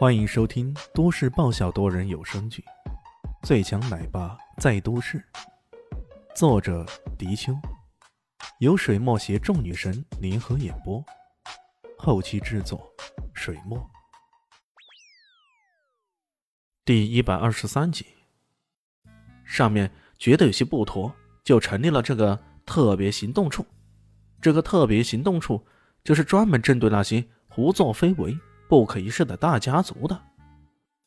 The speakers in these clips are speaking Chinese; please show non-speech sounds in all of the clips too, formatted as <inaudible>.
欢迎收听都市爆笑多人有声剧《最强奶爸在都市》，作者：迪秋，由水墨携众女神联合演播，后期制作：水墨。第一百二十三集，上面觉得有些不妥，就成立了这个特别行动处。这个特别行动处就是专门针对那些胡作非为。不可一世的大家族的，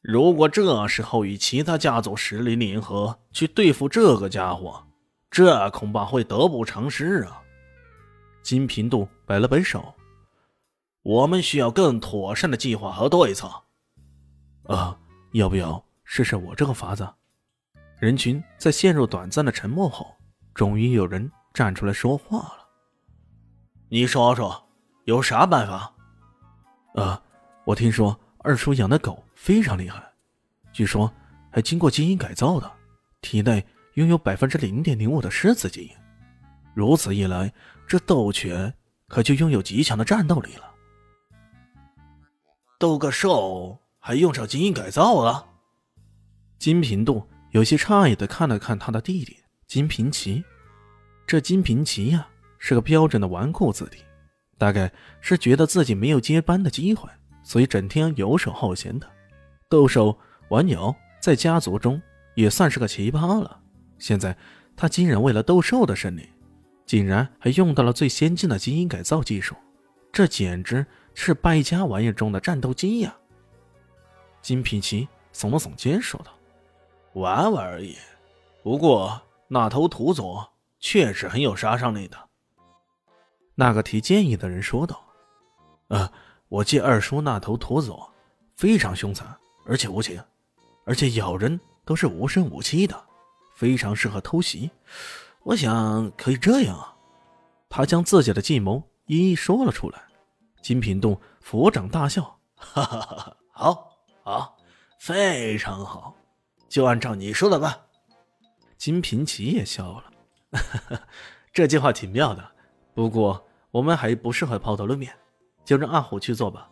如果这时候与其他家族实力联合去对付这个家伙，这恐怕会得不偿失啊！金平度摆了摆手，我们需要更妥善的计划和对策。啊，要不要试试我这个法子？人群在陷入短暂的沉默后，终于有人站出来说话了。你说说，有啥办法？啊。我听说二叔养的狗非常厉害，据说还经过基因改造的，体内拥有百分之零点零五的狮子基因。如此一来，这斗犬可就拥有极强的战斗力了。斗个兽还用上基因改造了？金平度有些诧异的看了看他的弟弟金平奇。这金平奇呀，是个标准的纨绔子弟，大概是觉得自己没有接班的机会。所以整天游手好闲的，斗兽玩鸟在家族中也算是个奇葩了。现在他竟然为了斗兽的胜利，竟然还用到了最先进的基因改造技术，这简直是败家玩意中的战斗机呀！金皮奇耸了耸肩说道：“玩玩而已，不过那头土佐确实很有杀伤力的。”那个提建议的人说道：“啊。”我借二叔那头土佐，非常凶残，而且无情，而且咬人都是无声无息的，非常适合偷袭。我想可以这样啊！他将自己的计谋一一说了出来。金平洞抚掌大笑，哈哈哈哈！好，好，非常好，就按照你说的办。金平奇也笑了，哈哈，这计划挺妙的，不过我们还不适合抛头露面。就让阿虎去做吧，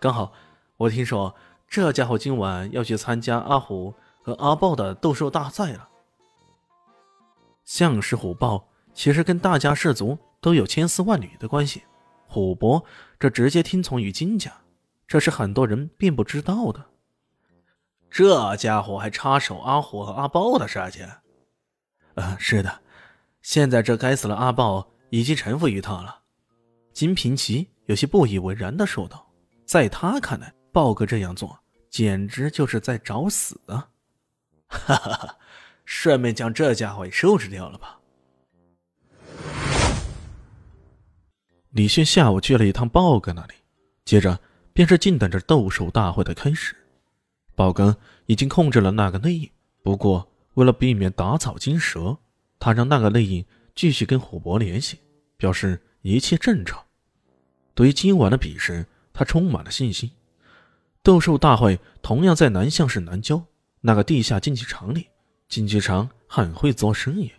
刚好我听说这家伙今晚要去参加阿虎和阿豹的斗兽大赛了。项氏虎豹其实跟大家氏族都有千丝万缕的关系，虎伯这直接听从于金家，这是很多人并不知道的。这家伙还插手阿虎和阿豹的事情？呃，是的，现在这该死的阿豹已经臣服于他了。金平奇。有些不以为然的说道：“在他看来，豹哥这样做简直就是在找死啊！”哈哈哈，顺便将这家伙也收拾掉了吧。李迅下午去了一趟豹哥那里，接着便是静等着斗兽大会的开始。豹哥已经控制了那个内应，不过为了避免打草惊蛇，他让那个内应继续跟虎伯联系，表示一切正常。对于今晚的比试，他充满了信心。斗兽大会同样在南向市南郊那个地下竞技场里，竞技场很会做生意，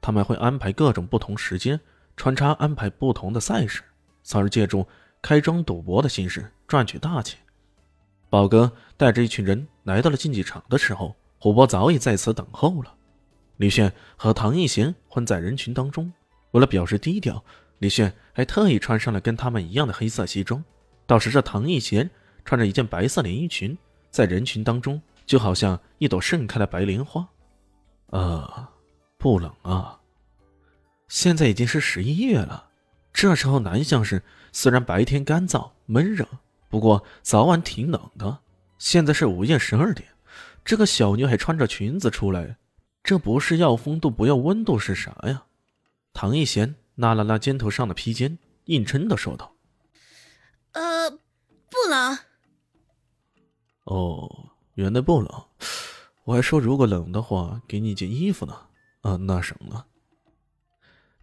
他们会安排各种不同时间，穿插安排不同的赛事，从而借助开庄赌博的形式赚取大钱。宝哥带着一群人来到了竞技场的时候，虎伯早已在此等候了。李炫和唐艺贤混在人群当中，为了表示低调。李炫还特意穿上了跟他们一样的黑色西装，倒是这唐艺贤穿着一件白色连衣裙，在人群当中就好像一朵盛开的白莲花。呃，不冷啊。现在已经是十一月了，这时候南向市虽然白天干燥闷热，不过早晚挺冷的。现在是午夜十二点，这个小妞还穿着裙子出来，这不是要风度不要温度是啥呀？唐艺贤。拉了拉肩头上的披肩，硬撑的说道：“呃，不冷。”“哦，原来不冷。我还说如果冷的话，给你件衣服呢。啊，那省了。”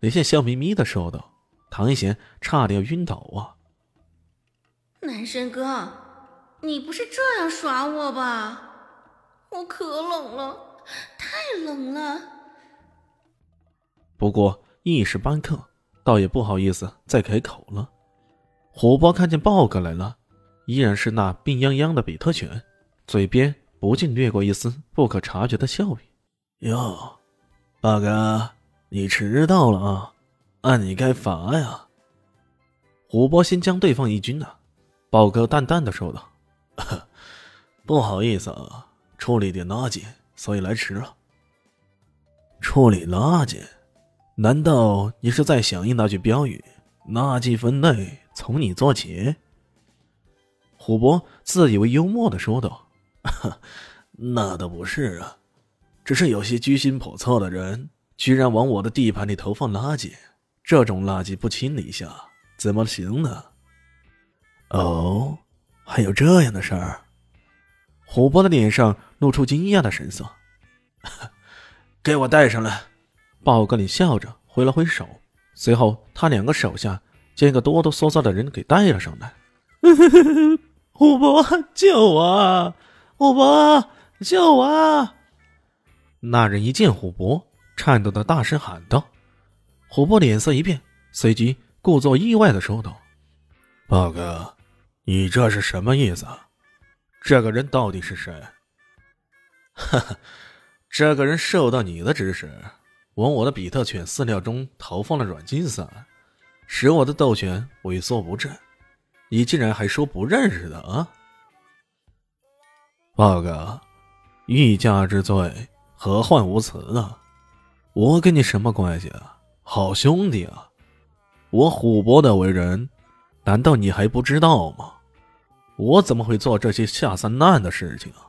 李现笑眯眯的说道。唐一贤差点要晕倒啊！“男神哥，你不是这样耍我吧？我可冷了，太冷了。”不过。一时半刻，倒也不好意思再开口了。虎豹看见豹哥来了，依然是那病殃殃的比特犬，嘴边不禁掠过一丝不可察觉的笑意。哟，豹哥，你迟到了啊！按你该罚呀。虎波先将对方一军呐，豹哥淡淡的说道：“不好意思啊，处理点垃圾，所以来迟了。”处理垃圾？难道你是在响应那句标语“垃圾分类从你做起”？虎博自以为幽默的说道：“ <laughs> 那倒不是啊，只是有些居心叵测的人，居然往我的地盘里投放垃圾，这种垃圾不清理一下怎么行呢？”哦，还有这样的事儿？虎博的脸上露出惊讶的神色。<laughs> 给我带上来！豹哥，你笑着挥了挥手，随后他两个手下将一个哆哆嗦嗦的人给带了上来。<laughs> 虎伯，救我！虎伯，救我！那人一见虎伯，颤抖的大声喊道。虎伯脸色一变，随即故作意外的说道：“豹哥，你这是什么意思？这个人到底是谁？”哈哈。这个人受到你的指使，往我的比特犬饲料中投放了软禁散，使我的斗犬萎缩不振。你竟然还说不认识的啊！豹哥，欲加之罪，何患无辞啊？我跟你什么关系啊？好兄弟啊！我虎伯的为人，难道你还不知道吗？我怎么会做这些下三滥的事情啊？